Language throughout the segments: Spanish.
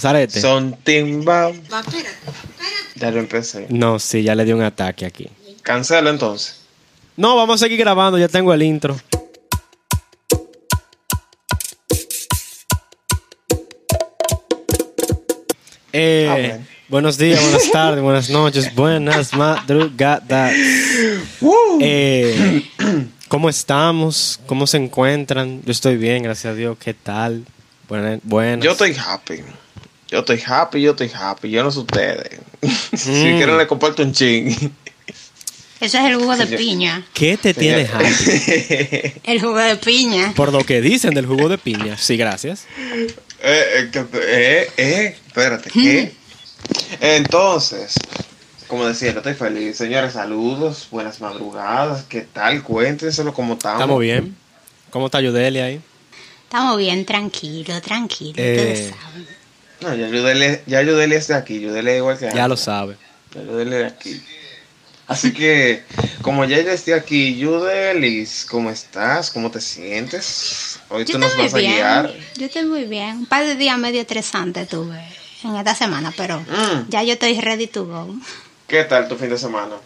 Zarete. Son timba. Ya lo empecé. No, sí, ya le dio un ataque aquí. Cancelo entonces. No, vamos a seguir grabando, ya tengo el intro. Eh, Ah, bueno. Buenos días, buenas tardes, buenas noches, buenas madrugadas. Eh, ¿Cómo estamos? ¿Cómo se encuentran? Yo estoy bien, gracias a Dios. ¿Qué tal? Buenas. buenas. Yo estoy happy. Yo estoy happy, yo estoy happy. Yo no sé ustedes. si Mm. quieren le comparto un ching. Ese es el jugo de Señor. piña. ¿Qué te tienes happy? El jugo de piña. Por lo que dicen del jugo de piña. Sí, gracias. eh, eh, eh, eh, espérate, ¿qué? Entonces, como decía, yo estoy feliz. Señores, saludos, buenas madrugadas. ¿Qué tal? Cuéntenselo cómo estamos. ¿Estamos bien? ¿Cómo está Yudeli ahí? Estamos bien, tranquilo, tranquilo. Eh, Ustedes saben. No, ya Yudeli, ya Yudeli es de aquí. Yudeli es igual que Ya antes. lo sabe. Ya Yudeli es de aquí. Así que, como ya yo estoy aquí, Yudelis, ¿cómo estás? ¿Cómo te sientes? Hoy Yo tú nos estoy muy vas a bien. guiar. Yo estoy muy bien. Un par de días medio estresantes tuve en esta semana, pero Mm. ya yo estoy ready to go. ¿Qué tal tu fin de semana?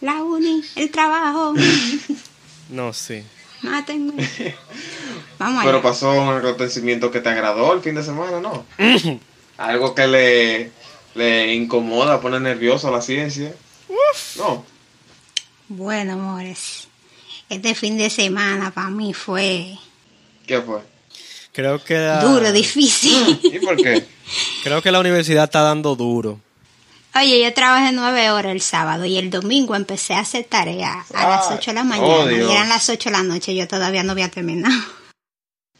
La uni, el trabajo. No, sí. Mátenme. Vamos Pero pasó un acontecimiento que te agradó el fin de semana, ¿no? Algo que le, le incomoda, pone nervioso a la ciencia. No. Bueno, amores. Este fin de semana para mí fue ¿Qué fue? Creo que la, duro, difícil. ¿Y por qué? creo que la universidad está dando duro. Oye, yo trabajé nueve horas el sábado y el domingo empecé a hacer tarea a las ocho de la oh, mañana y Dios. eran las ocho de la noche y yo todavía no había terminado.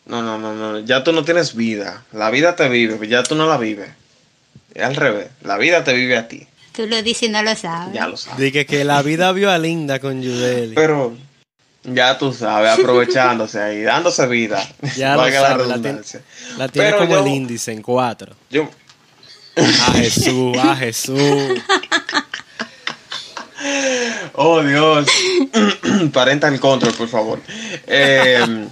No, no, no, no. Ya tú no tienes vida. La vida te vive, ya tú no la vives. Es al revés. La vida te vive a ti. Tú lo dices y no lo sabes. Ya lo sabes. Dije que la vida vio a Linda con Yudeli. Pero ya tú sabes, aprovechándose ahí, dándose vida. Ya lo Valga la sabe, la, tiene, redundancia. la tiene como yo- el índice en cuatro. Yo, A Jesús, a Jesús. Oh, Dios. Parental control, por favor. Eh,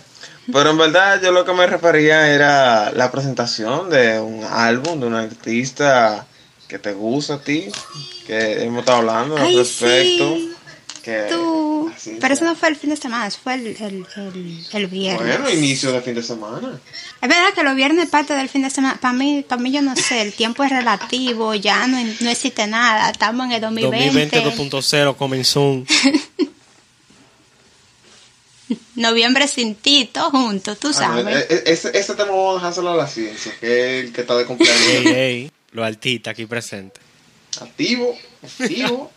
pero en verdad yo lo que me refería era la presentación de un álbum de un artista que te gusta a ti, que hemos estado hablando al respecto. sí. Que, Tú. así Pero eso no fue el fin de semana, eso fue el, el, el, el viernes. Bueno, inicio de fin de semana. Es verdad que los viernes es parte del fin de semana. Para mí, para mí yo no sé, el tiempo es relativo, ya no, no existe nada. Estamos en el 2020. 2020 2.0 comenzó. Noviembre sin ti, todos juntos, tú Ah, no, sabes. e- e- ese, ese tema vamos a dejárselo a la ciencia, que es el que está de cumpleaños. ey, los artistas aquí presentes. Activo, activo.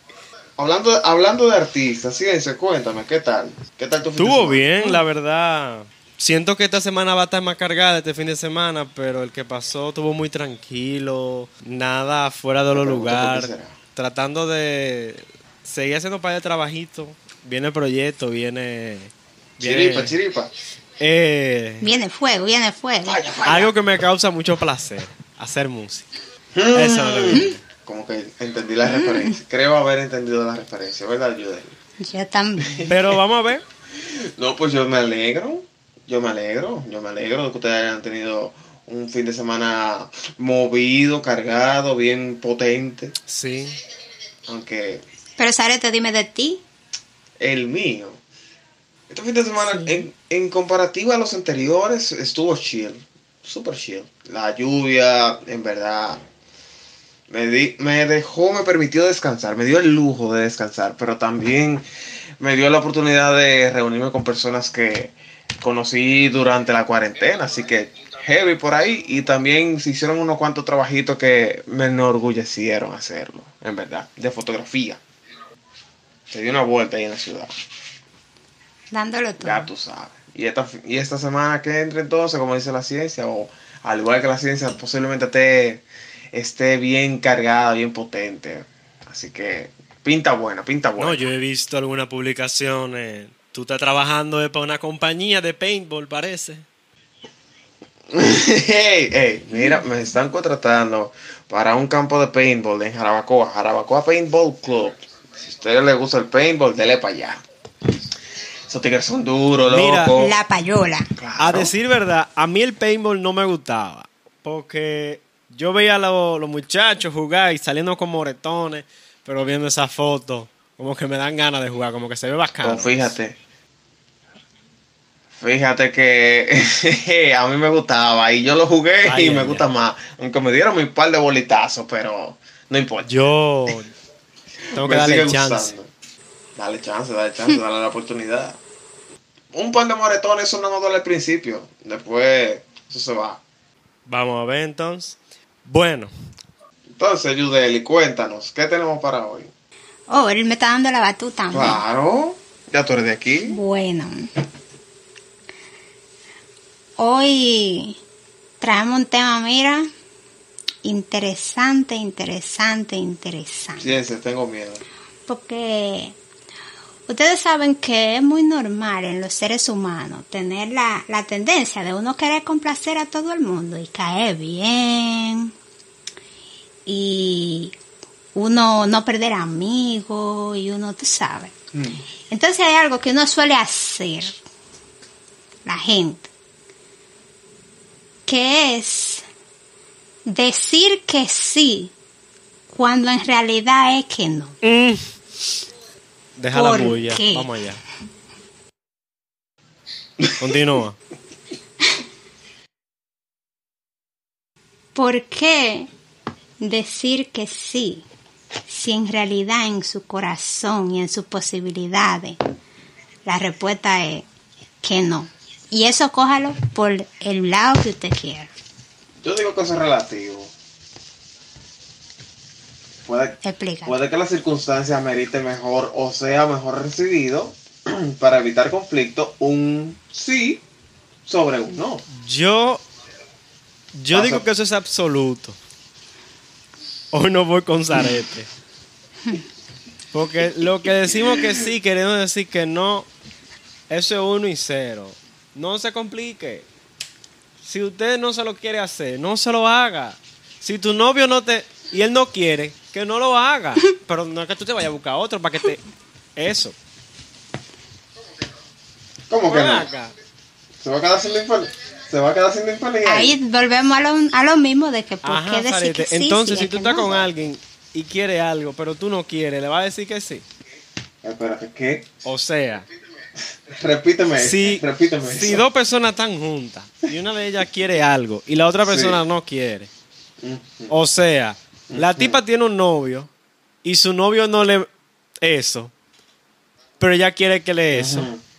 Hablando, hablando de artistas, ciencia, cuéntame, ¿qué tal? ¿Qué tal tu fin de Estuvo bien, la verdad. Siento que esta semana va a estar más cargada este fin de semana, pero el que pasó estuvo muy tranquilo, nada fuera de los lugares, tratando de seguir haciendo un par de trabajitos. Viene el proyecto, viene... viene- Chiripa, chiripa. eh, Viene fuego, viene fuego. Falla, falla. algo que me causa mucho placer, hacer música. Eso es lo que viene. Como que entendí la referencia. Creo haber entendido la referencia, ¿verdad, Yudel? Yo también. Pero vamos a ver. No, pues yo me alegro. Yo me alegro. Yo me alegro de que ustedes hayan tenido un fin de semana movido, cargado, bien potente. Sí. Aunque Pero Sarete, dime de ti. el mío. Este fin de semana, en, en comparativa a los anteriores, estuvo chill. Super chill. La lluvia, en verdad, me, di- me dejó, me permitió descansar. Me dio el lujo de descansar, pero también me dio la oportunidad de reunirme con personas que conocí durante la cuarentena. Así que heavy por ahí. Y también se hicieron unos cuantos trabajitos que me enorgullecieron hacerlo, en verdad, de fotografía. Se dio una vuelta ahí en la ciudad. Dándolo todo. Ya tú sabes. Y esta, y esta semana que entre entonces, como dice la ciencia, o al igual que la ciencia, posiblemente esté, esté bien cargada, bien potente. Así que pinta buena, pinta buena. No, yo he visto alguna publicación. eh, tú estás trabajando eh, para una compañía de paintball, parece. hey, hey, mira, me están contratando para un campo de paintball en Jarabacoa, Jarabacoa Paintball Club. Si a ustedes les gusta el paintball, dele para allá. Esos tigres son duros, Mira, loco. La payola. Claro. A decir verdad, a mí el paintball no me gustaba. porque yo veía a lo- los muchachos jugar y saliendo con moretones, pero viendo esa foto, como que me dan ganas de jugar, como que se ve bacano. Pues fíjate. Fíjate que a mí me gustaba y yo lo jugué Ay, y me gusta más. Aunque me dieron mi par de bolitazos, pero no importa. Yo tengo que darle chance. gustando. Dale chance, dale chance, dale la oportunidad. Un par de moretones, eso no nos duele al principio. Después, eso se va. Vamos a ver entonces. Bueno, Entonces, Yudeli, cuéntanos, ¿qué tenemos para hoy? Oh, él me está dando la batuta. Claro, ya tú eres de aquí. Bueno. Hoy traemos un tema, mira, interesante, interesante, interesante. Fíjense, tengo miedo. Porque ustedes saben que es muy normal en los seres humanos tener la, la tendencia de uno querer complacer a todo el mundo y caer bien y uno no perder amigos y uno, tú sabes. Mm. Entonces hay algo que uno suele hacer, la gente, que es decir que sí cuando en realidad es que no. mm, deja la ¿Por bulla. qué? Vamos allá. Continúa. ¿Por qué decir que sí si en realidad en su corazón y en sus posibilidades la respuesta es que no? Y eso cójalo por el lado que usted quiera. Yo digo que eso es relativo. Puede, que la circunstancia merite mejor o sea mejor recibido para evitar conflicto un sí sobre un no. Yo, yo digo que eso es absoluto. Hoy no voy con zarete. Porque lo que decimos que sí, queremos decir que no, eso es uno y cero. No se complique. Si usted no se lo quiere hacer, no se lo haga. Si tu novio no te... Y él no quiere, que no lo haga. Pero no es que tú te vayas a buscar otro para que te... Eso. ¿Cómo que no? acá. Se va a quedar sin infeliz. Se va a quedar sin infeliz. Ahí volvemos a lo, a lo mismo de que por Ajá, qué decir que sí. Entonces, si es tú estás no? con alguien y quiere algo, pero tú no quieres, ¿le va a decir que sí? Espérate, ¿qué? O sea, Repíteme, si, repíteme. si eso. dos personas están juntas y una de ellas quiere algo y la otra persona Sí. no quiere, o sea, la tipa tiene un novio y su novio no le eso, pero ella quiere que le eso,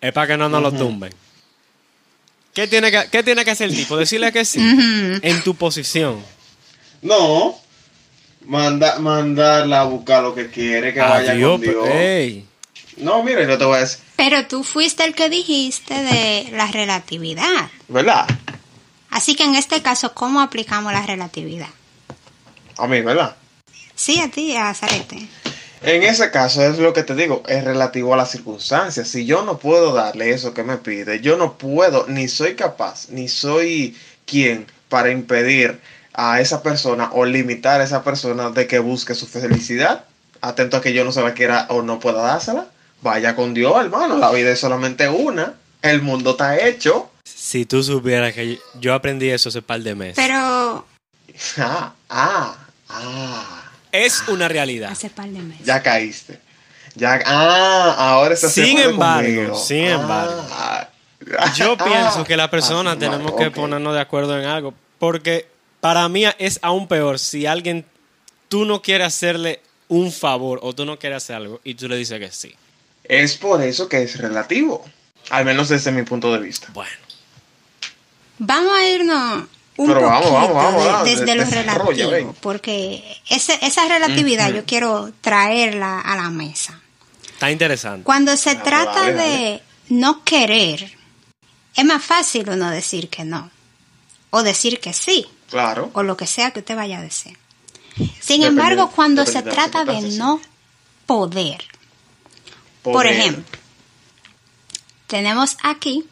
es para que no nos lo tumben. ¿Qué tiene, que, ¿Qué tiene que hacer el tipo? Decirle que sí, en tu posición. No. Manda, mandarla a buscar lo que quiere, que vaya Adiós, con Dios. ey. No, mire, yo te voy a decir. Pero tú fuiste el que dijiste de la relatividad. ¿Verdad? Así que en este caso, ¿cómo aplicamos la relatividad? A mí, ¿verdad? Sí, a ti, a Zarete. En ese caso es lo que te digo, es relativo a las circunstancias. Si yo no puedo darle eso que me pide, yo no puedo, ni soy capaz, ni soy quien para impedir a esa persona o limitar a esa persona de que busque su felicidad. Atento a que yo no se la quiera o no pueda dársela. Vaya con Dios, hermano. La vida es solamente una. El mundo está hecho. Si tú supieras que yo aprendí eso hace par de meses. Pero Ah, ah, ah. es una realidad. hace par de meses. Ya caíste. Ya, ah, ahora estás Sin embargo, conmigo. sin embargo, Ah, Yo ah, pienso que la ah, persona ah, tenemos que ponernos de acuerdo en algo. Porque para mí es aún peor si alguien, tú no quieres hacerle un favor o tú no quieres hacer algo y tú le dices que sí. Es por eso que es relativo. Al menos desde mi punto de vista. Bueno, Vamos a irnos un Pero poquito vamos, vamos, de- vamos, desde de- lo relativo, porque ese- esa relatividad yo quiero traerla a la mesa. está interesante. Cuando se Ah, trata dale, de dale. no querer, es más fácil uno decir que no, o decir que sí, Claro. o lo que sea que usted vaya a decir. Sin Depende- embargo, cuando se trata de no poder, por ejemplo, tenemos aquí,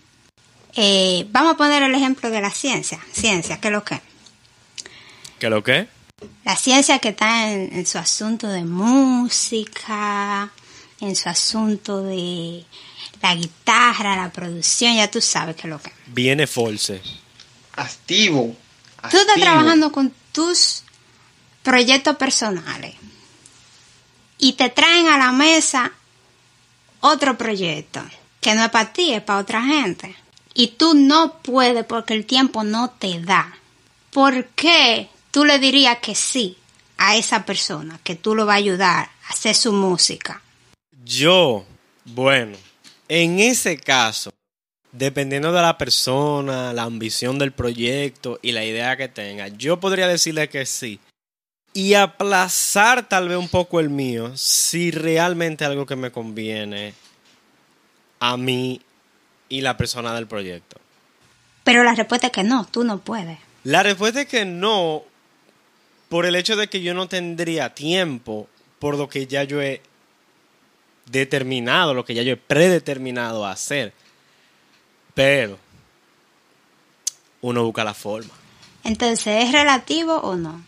eh, vamos a poner el ejemplo de la ciencia, ciencia, que es lo que? ¿Qué lo que? La ciencia que está en, en su asunto de música, en su asunto de la guitarra, la producción, ya tú sabes que es lo que. Viene Force. activo. Tú estás activo. trabajando con tus proyectos personales y te traen a la mesa otro proyecto que no es para ti, es para otra gente. Y tú no puedes porque el tiempo no te da. ¿Por qué tú le dirías que sí a esa persona, que tú lo vas a ayudar a hacer su música? Yo, bueno, en ese caso, dependiendo de la persona, la ambición del proyecto y la idea que tenga, yo podría decirle que sí. Y aplazar tal vez un poco el mío si realmente algo que me conviene a mí y la persona del proyecto. Pero la respuesta es que no, tú no puedes. La respuesta es que no, por el hecho de que yo no tendría tiempo por lo que ya yo he determinado, lo que ya yo he predeterminado a hacer. Pero uno busca la forma. Entonces, ¿es relativo o no?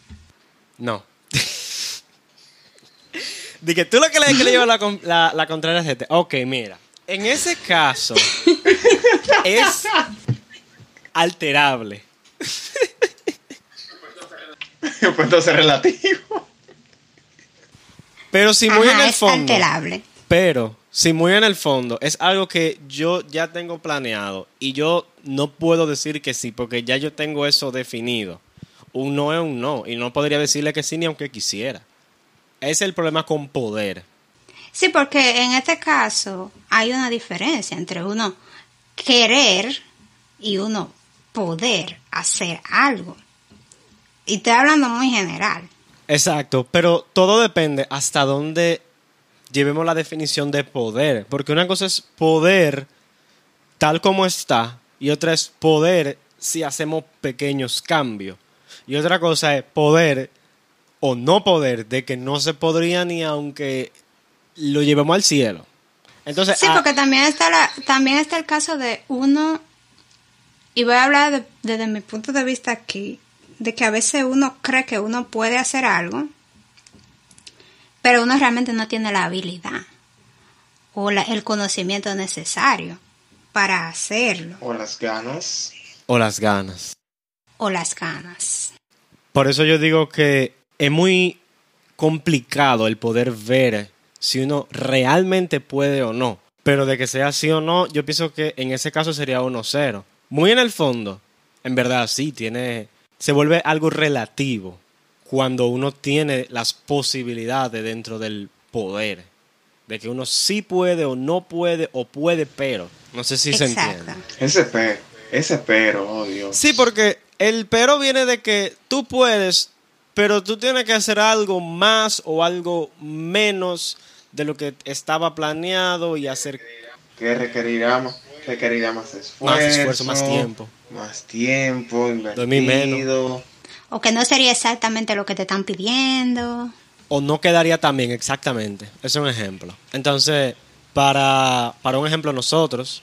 No. De que tú lo que le, que le llevas la, la, la contraria a gente. Ok, mira. En ese caso, es alterable. pues entonces relativo. Pero si muy Ajá, en el es fondo. alterable. Pero, si muy en el fondo, es algo que yo ya tengo planeado y yo no puedo decir que sí, porque ya yo tengo eso definido. Un no es un no, y no podría decirle que sí ni aunque quisiera. Ese es el problema con poder. Sí, porque en este caso hay una diferencia entre uno querer y uno poder hacer algo. Y estoy hablando muy general. Exacto, pero todo depende hasta dónde llevemos la definición de poder. Porque una cosa es poder tal como está y otra es poder si hacemos pequeños cambios. Y otra cosa es poder o no poder de que no se podría ni aunque lo llevemos al cielo. Entonces, Sí, ah, porque también está, la, también está el caso de uno, y voy a hablar de- desde mi punto de vista aquí, de que a veces uno cree que uno puede hacer algo, pero uno realmente no tiene la habilidad o la- el conocimiento necesario para hacerlo O las ganas. o las ganas. o las ganas. Por eso yo digo que es muy complicado el poder ver si uno realmente puede o no. Pero de que sea así o no, yo pienso que en ese caso sería 1-0. Muy en el fondo, en verdad sí, tiene. Se vuelve algo relativo cuando uno tiene las posibilidades dentro del poder. De que uno sí puede o no puede o puede, pero. No sé si se entiende. Ese pero. Ese pero, oh Dios. Sí, porque el pero viene de que tú puedes, pero tú tienes que hacer algo más o algo menos de lo que estaba planeado y hacer Que requerirá más, requerirá más esfuerzo. más esfuerzo, más tiempo. Más tiempo, Dormir menos. invertido. O que no sería exactamente lo que te están pidiendo. O no quedaría tan bien, exactamente. Es un ejemplo. Entonces, para, para un ejemplo nosotros,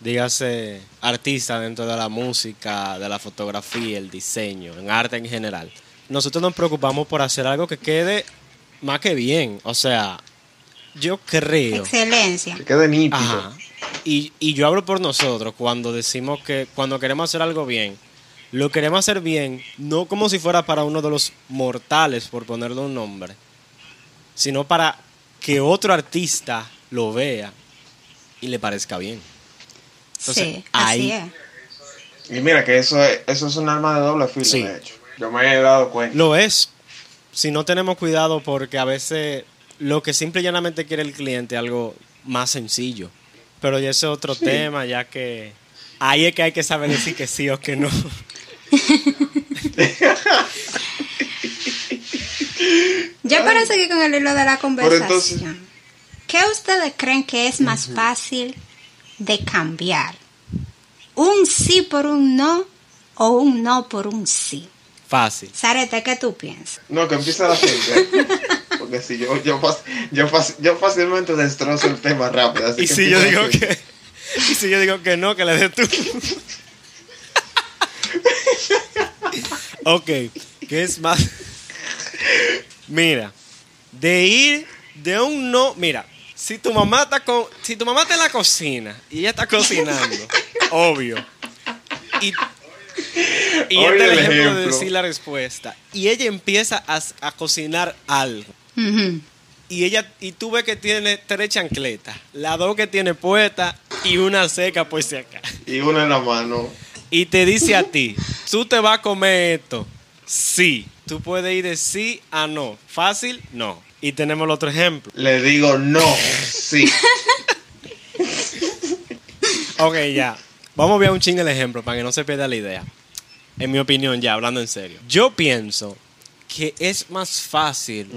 dígase artista dentro de la música, de la fotografía, el diseño, en arte en general, nosotros nos preocupamos por hacer algo que quede más que bien. O sea, yo creo... Excelencia. Que quede nítido. Ajá. Y, y yo hablo por nosotros cuando decimos que cuando queremos hacer algo bien, lo queremos hacer bien, no como si fuera para uno de los mortales, por ponerle un nombre, sino para que otro artista lo vea y le parezca bien. Entonces, sí, ahí- así es. Y mira que eso es, eso es un arma de doble filo, Sí. de hecho. Yo me he dado cuenta. Lo es, si no tenemos cuidado porque a veces lo que simple y llanamente quiere el cliente es algo más sencillo. Pero ya ese es otro tema, ya que ahí es que hay que saber decir que sí o que no. Ya para seguir con el hilo de la conversación, entonces- ¿qué ustedes creen que es más fácil de cambiar? ¿Un sí por un no o un no por un sí? Fácil. Sarete, ¿qué tú piensas? No, que empieza la gente. Porque si yo, yo, yo, yo fácilmente destrozo el tema rápido. Así Y que si yo digo que y si yo digo que no, que le des tú. ok, ¿qué es más? Mira, de ir de un no, mira, si tu mamá está con, si tu mamá está en la cocina y ella está cocinando, obvio. Y y Oye, este es el ejemplo, de decir la respuesta. Y ella empieza a, a cocinar algo. Y ella, y tú ves que tiene tres chancletas, las dos que tiene puesta y una seca por si acá. Y una en la mano. Y te dice a ti, ¿tú te vas a comer esto? Sí. Tú puedes ir de sí a no. Fácil, no. Y tenemos el otro ejemplo. Le digo no, sí. Ok, ya. Vamos a ver un chingo el ejemplo para que no se pierda la idea. En mi opinión, ya, hablando en serio. Yo pienso que es más fácil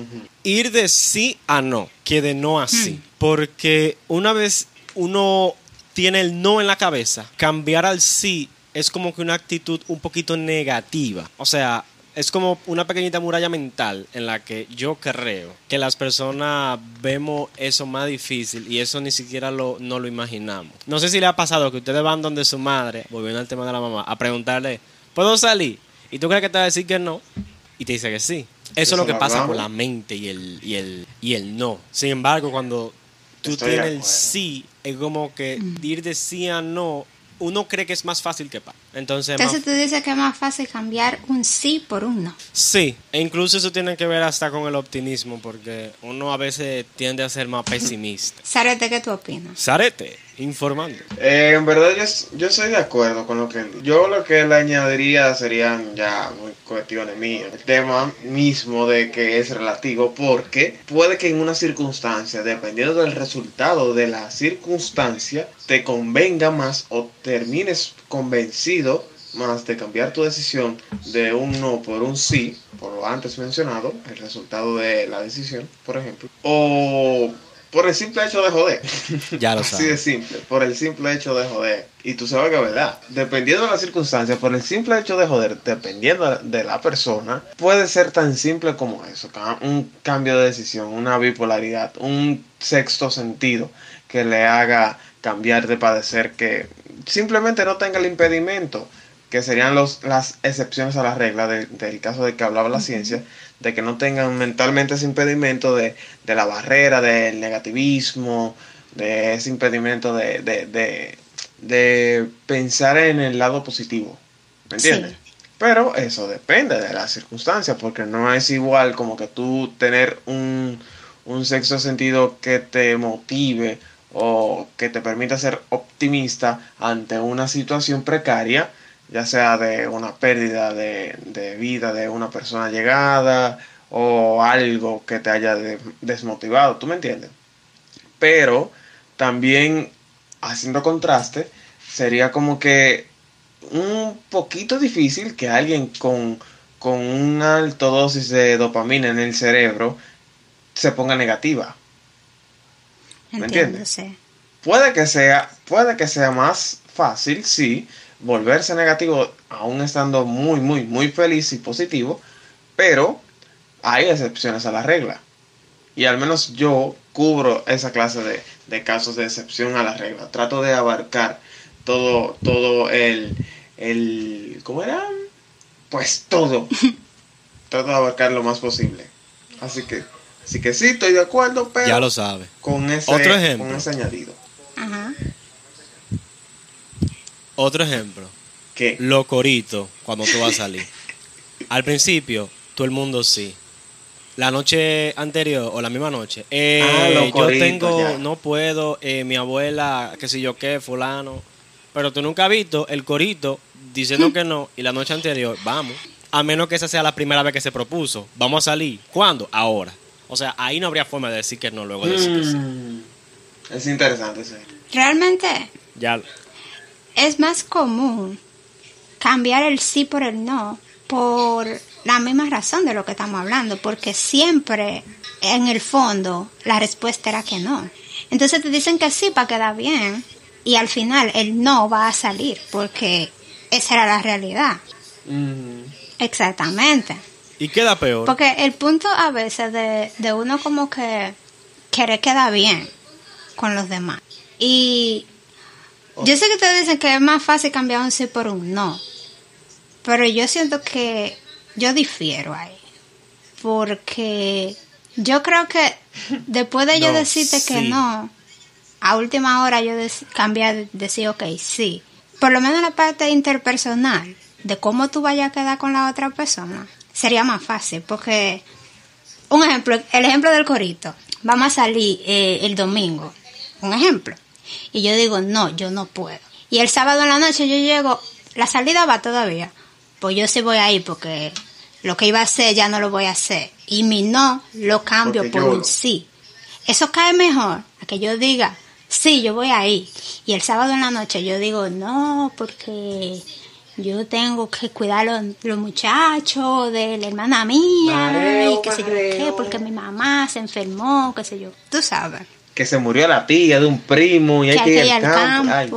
ir de sí a no que de no a sí. Porque una vez uno tiene el no en la cabeza, cambiar al sí es como que una actitud un poquito negativa. O sea, es como una pequeñita muralla mental en la que yo creo que las personas vemos eso más difícil y eso ni siquiera lo, no lo imaginamos. No sé si le ha pasado que ustedes van donde su madre, volviendo al tema de la mamá, a preguntarle, ¿puedo salir? Y tú crees que te va a decir que no y te dice que sí. Eso es lo que pasa hablamos. con la mente y el, y el, y el no. Sin embargo, cuando tú Estoy tienes el sí, es como que ir de sí a no, uno cree que es más fácil que pa. Entonces, más- Entonces tú dices que es más fácil cambiar un sí por un no. Sí, e incluso eso tiene que ver hasta con el optimismo, porque uno a veces tiende a ser más pesimista. Sarete, ¿qué tú opinas? Sarete, informando. Eh, en verdad yo, yo estoy de acuerdo con lo que yo lo que le añadiría serían ya muy cuestiones mías. El tema mismo de que es relativo porque puede que en una circunstancia, dependiendo del resultado de la circunstancia, te convenga más o termines convencido más de cambiar tu decisión de un no por un sí, por lo antes mencionado, el resultado de la decisión, por ejemplo, o por el simple hecho de joder. Ya lo Así sabes. de simple, por el simple hecho de joder. Y tú sabes que es verdad, dependiendo de las circunstancias, por el simple hecho de joder, dependiendo de la persona, puede ser tan simple como eso, un cambio de decisión, una bipolaridad, un sexto sentido que le haga cambiar de padecer, que simplemente no tenga el impedimento, que serían los, las excepciones a la regla de- del caso de que hablaba la ciencia, de que no tengan mentalmente ese impedimento de, de la barrera, del negativismo, de ese impedimento de, de, de, de pensar en el lado positivo. ¿Me entiendes? Sí. Pero eso depende de las circunstancias, porque no es igual como que tú tener un, un sexto sentido que te motive o que te permita ser optimista ante una situación precaria, ya sea de una pérdida de, de vida de una persona llegada o algo que te haya de- desmotivado, ¿tú me entiendes? Pero también haciendo contraste, sería como que un poquito difícil que alguien con, con una alta dosis de dopamina en el cerebro se ponga negativa. ¿Me entiendes? Puede que sea, puede que sea más fácil, sí, volverse negativo aún estando muy, muy, muy feliz y positivo, pero hay excepciones a la regla. Y al menos yo cubro esa clase de, de casos de excepción a la regla. Trato de abarcar todo, todo el, el, ¿cómo era? Pues todo. Trato de abarcar lo más posible. Así que, así que sí, estoy de acuerdo, pero Ya lo sabes. con ese, Otro ejemplo. con ese añadido. Ajá. Otro ejemplo. Que Los coritos cuando tú vas a salir. Al principio, todo el mundo sí. La noche anterior o la misma noche. eh, Ah, yo tengo, ya. no puedo, eh, mi abuela, qué sé yo qué, fulano. Pero tú nunca has visto el corito diciendo que no y la noche anterior, vamos. A menos que esa sea la primera vez que se propuso. Vamos a salir. ¿Cuándo? Ahora. O sea, ahí no habría forma de decir que no luego de decir que sí. Mm, es interesante, sí. Realmente Ya. Es más común cambiar el sí por el no por la misma razón de lo que estamos hablando, porque siempre en el fondo la respuesta era que no. Entonces te dicen que sí para quedar bien y al final el no va a salir porque esa era la realidad. Mm, Exactamente. Y queda peor. Porque el punto a veces de, de uno como que querer quedar bien con los demás. Y yo sé que ustedes dicen que es más fácil cambiar un sí por un no. Pero yo siento que yo difiero ahí. Porque yo creo que después de yo decirte que no, a última hora yo cambiar, decir ok, sí. Por lo menos la parte interpersonal, de cómo tú vayas a quedar con la otra persona, sería más fácil. Porque, un ejemplo, el ejemplo del corito. Vamos a salir eh, el domingo. Un ejemplo. Y yo digo, no, yo no puedo. Y el sábado en la noche yo llego, la salida va todavía. Pues yo sí voy a ir porque lo que iba a hacer ya no lo voy a hacer. Y mi no lo cambio Porque por yo- un sí. Eso cae mejor a que yo diga, sí, yo voy a ir. Y el sábado en la noche yo digo, no, porque yo tengo que cuidar los, los muchachos de la hermana mía Mareo, y qué sé yo qué, porque mi mamá se enfermó, qué sé yo. Tú sabes. Que se murió la tía de un primo y hay que ir que ir al campo. Ay.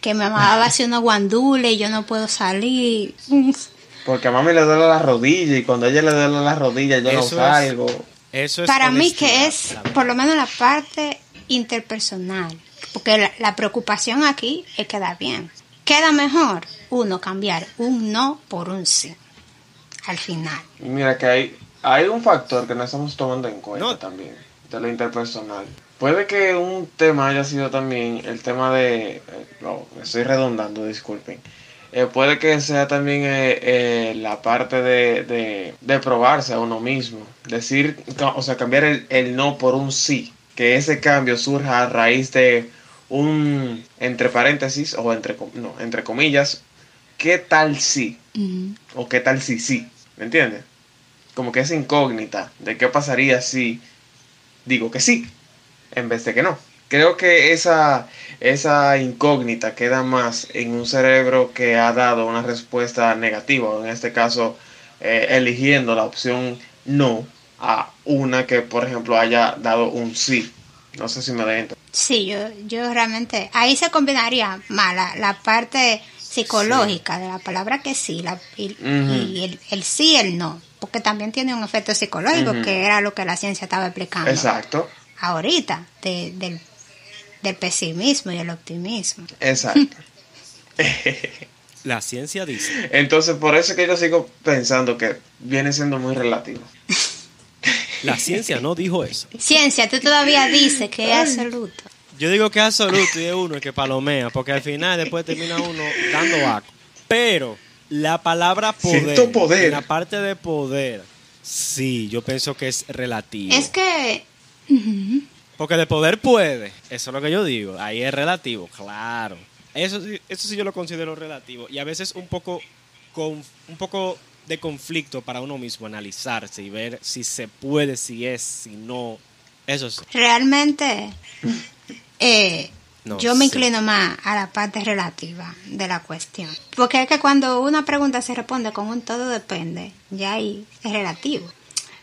Que mi mamá va a hacer unos guandules y yo no puedo salir. porque a mami le duele la rodilla y cuando a ella le duele la rodilla yo no es- salgo. Eso es Para mí que es, por lo menos la parte interpersonal, porque la, la preocupación aquí es quedar bien. Queda mejor uno cambiar un no por un sí, al final. Mira que hay, hay un factor que no estamos tomando en cuenta No. también, de lo interpersonal. Puede que un tema haya sido también el tema de... eh, no, me estoy redundando, disculpen. Eh, puede que sea también eh, eh, la parte de, de, de probarse a uno mismo. Decir, o sea, cambiar el, el no por un sí. Que ese cambio surja a raíz de un, entre paréntesis, o entre, no, entre comillas, ¿qué tal si? o qué tal si sí, ¿me entiendes? Como que esa incógnita de qué pasaría si digo que sí, en vez de que no. Creo que esa, esa incógnita queda más en un cerebro que ha dado una respuesta negativa, en este caso eh, eligiendo la opción no a una que, por ejemplo, haya dado un sí. No sé si me entender. Sí, yo, yo realmente, ahí se combinaría más la, la parte psicológica de la palabra que sí la, y, Ujú. y el, el sí y el no, porque también tiene un efecto psicológico que era lo que la ciencia estaba explicando Exacto, ahorita, de- del, del pesimismo y el optimismo. exacto. La ciencia dice. Entonces, por eso es que yo sigo pensando que viene siendo muy relativo. La ciencia no dijo eso. Ciencia, tú todavía dices que es absoluto. Yo digo que es absoluto y es uno el que palomea, porque al final después termina uno dando vaco. Pero la palabra poder, Siento poder. en la parte de poder, sí, yo pienso que es relativo. Es que Porque de poder puede, eso es lo que yo digo, ahí es relativo, claro. Eso, sí- eso sí yo lo considero relativo y a veces un poco, con, un poco de conflicto para uno mismo analizarse y ver si se puede, si es, si no. Eso sí. realmente eh, No yo me sé. inclino más a la parte relativa de la cuestión. Porque es que cuando una pregunta se responde con un todo depende, ya ahí es relativo.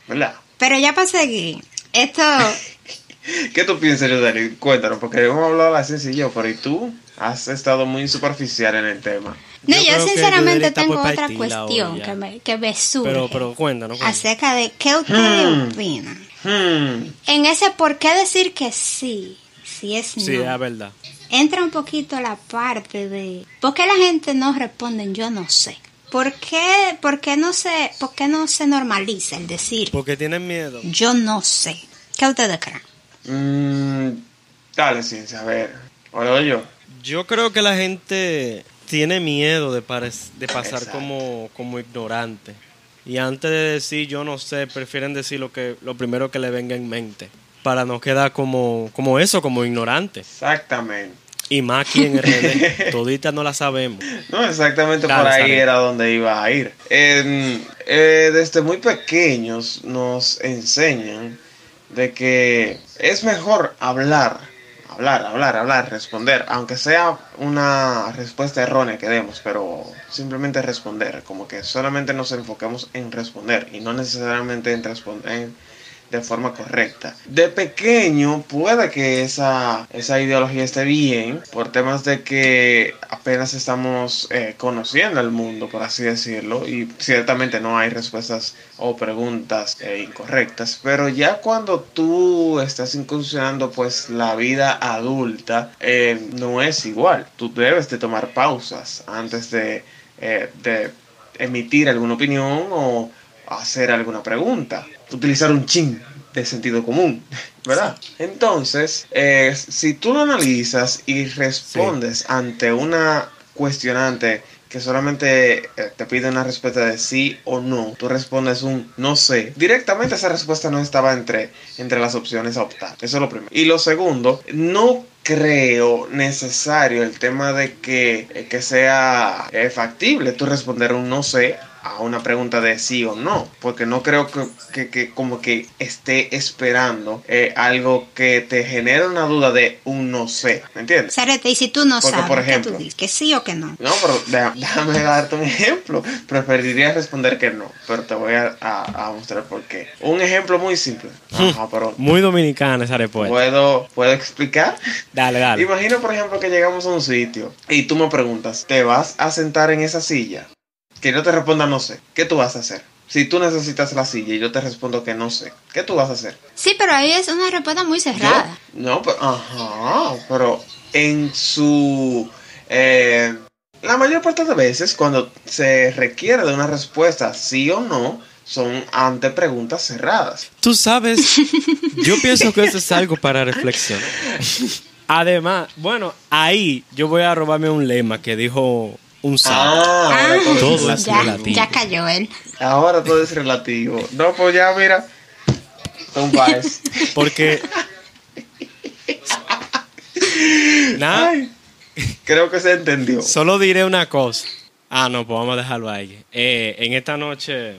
¿Verdad? Pero ya para seguir, esto, ¿Qué tú piensas, Yudeli? Cuéntanos, porque hemos hablado y yo, pero ¿y tú? Has estado muy superficial en el tema. no, Yo sinceramente tengo otra hoy cuestión que me, que me surge Pero, pero cuéntanos. cuéntanos. acerca de qué ustedes Hmm. opinan. Hmm, En ese por qué decir que sí, si es Sí, no. es verdad. entra un poquito la parte de ¿por qué la gente no responde yo no sé? ¿Por qué, por qué no se por qué no se normaliza el decir Porque tienen miedo. yo no sé? ¿Qué ustedes creen? mm, dale, ciencia, a ver. Ahora doy yo. Yo creo que la gente tiene miedo de, de pasar Exacto. como, como ignorante. Y antes de decir yo no sé, prefieren decir lo, que, lo primero que le venga en mente. Para no quedar como, como eso, como ignorante. Exactamente. Y más aquí en RD. Toditas no la sabemos. No, exactamente por ahí era donde iba a ir. Eh, eh, desde muy pequeños nos enseñan de que es mejor hablar, hablar, hablar, hablar, responder, aunque sea una respuesta errónea que demos, pero simplemente responder, como que solamente nos enfoquemos en responder y no necesariamente en responder de forma correcta. De pequeño puede que esa, esa ideología esté bien por temas de que apenas estamos eh, conociendo el mundo, por así decirlo, y ciertamente no hay respuestas o preguntas eh, incorrectas, pero ya cuando tú estás incursionando pues la vida adulta, eh, no es igual. Tú debes de tomar pausas antes de, de emitir alguna opinión o hacer alguna pregunta. Utilizar un chin de sentido común, ¿verdad? Entonces, eh, si tú lo analizas y respondes ante una cuestionante que solamente eh, te pide una respuesta de sí o no, tú respondes un no sé, directamente esa respuesta no estaba entre, entre las opciones a optar. Eso es lo primero. Y lo segundo, no creo necesario el tema de que, eh, que sea factible tú responder un no sé a una pregunta de sí o no, porque no creo que, que- que como que esté esperando eh, algo que te genere una duda de un no sé, ¿me entiendes? Sarete, y si tú no Porque, sabes, por ¿qué tú ejemplo- dices? ¿Que sí o que no? No, pero déjame darte un ejemplo. Preferiría responder que no, pero te voy a, a- a mostrar por qué. Un ejemplo muy simple. Ajá, pero Muy dominicana esa respuesta. ¿puedo, ¿puedo explicar? Dale, dale. Imagina, por ejemplo, que llegamos a un sitio y tú me preguntas, ¿te vas a sentar en esa silla? Que yo te responda no sé. ¿Qué tú vas a hacer? Si tú necesitas la silla y yo te respondo que no sé, ¿qué tú vas a hacer? Sí, pero ahí es una respuesta muy Yo- cerrada. No, pero, ajá, pero en su... eh, la mayor parte de veces cuando se requiere de una respuesta sí o no, son ante preguntas cerradas. Tú sabes, yo pienso que eso es algo para reflexionar. Además, bueno, ahí yo voy a robarme un lema que dijo un. Ah, ahora Ah, todo, es relativo. ya cayó él. ahora todo es relativo. No, pues ya, mira. Un país. Porque. Nada, Creo que se entendió. solo diré una cosa. Ah, no, pues vamos a dejarlo ahí. Eh, en esta noche,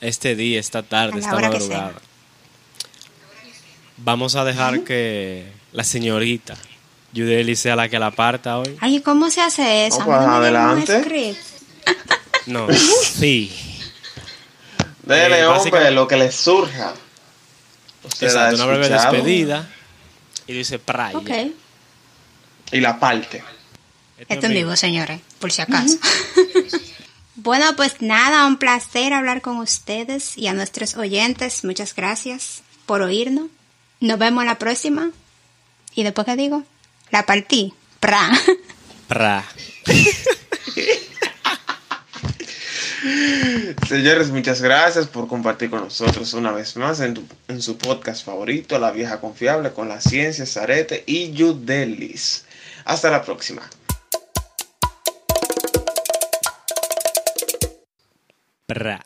este día, esta tarde, esta madrugada, vamos a dejar que la señorita Yudeli sea la que la parta hoy. Ay, ¿cómo se hace eso? No, pues, no adelante. script. No, sí. Dele, Eh, hombre, lo que le surja. Usted Exacto, una breve despedida. Y dice Praya. Ok. Y la parte. Esto en vivo, señores, por si acaso. bueno, pues nada, un placer hablar con ustedes y a nuestros oyentes. Muchas gracias por oírnos. Nos vemos en la próxima. ¿Y después qué digo? La partí. Pra. Pra. Señores, muchas gracias por compartir con nosotros una vez más en, tu- en su podcast favorito, La Vieja Confiable, con la ciencia, Zarete y Yudelis. Hasta la próxima. Pra.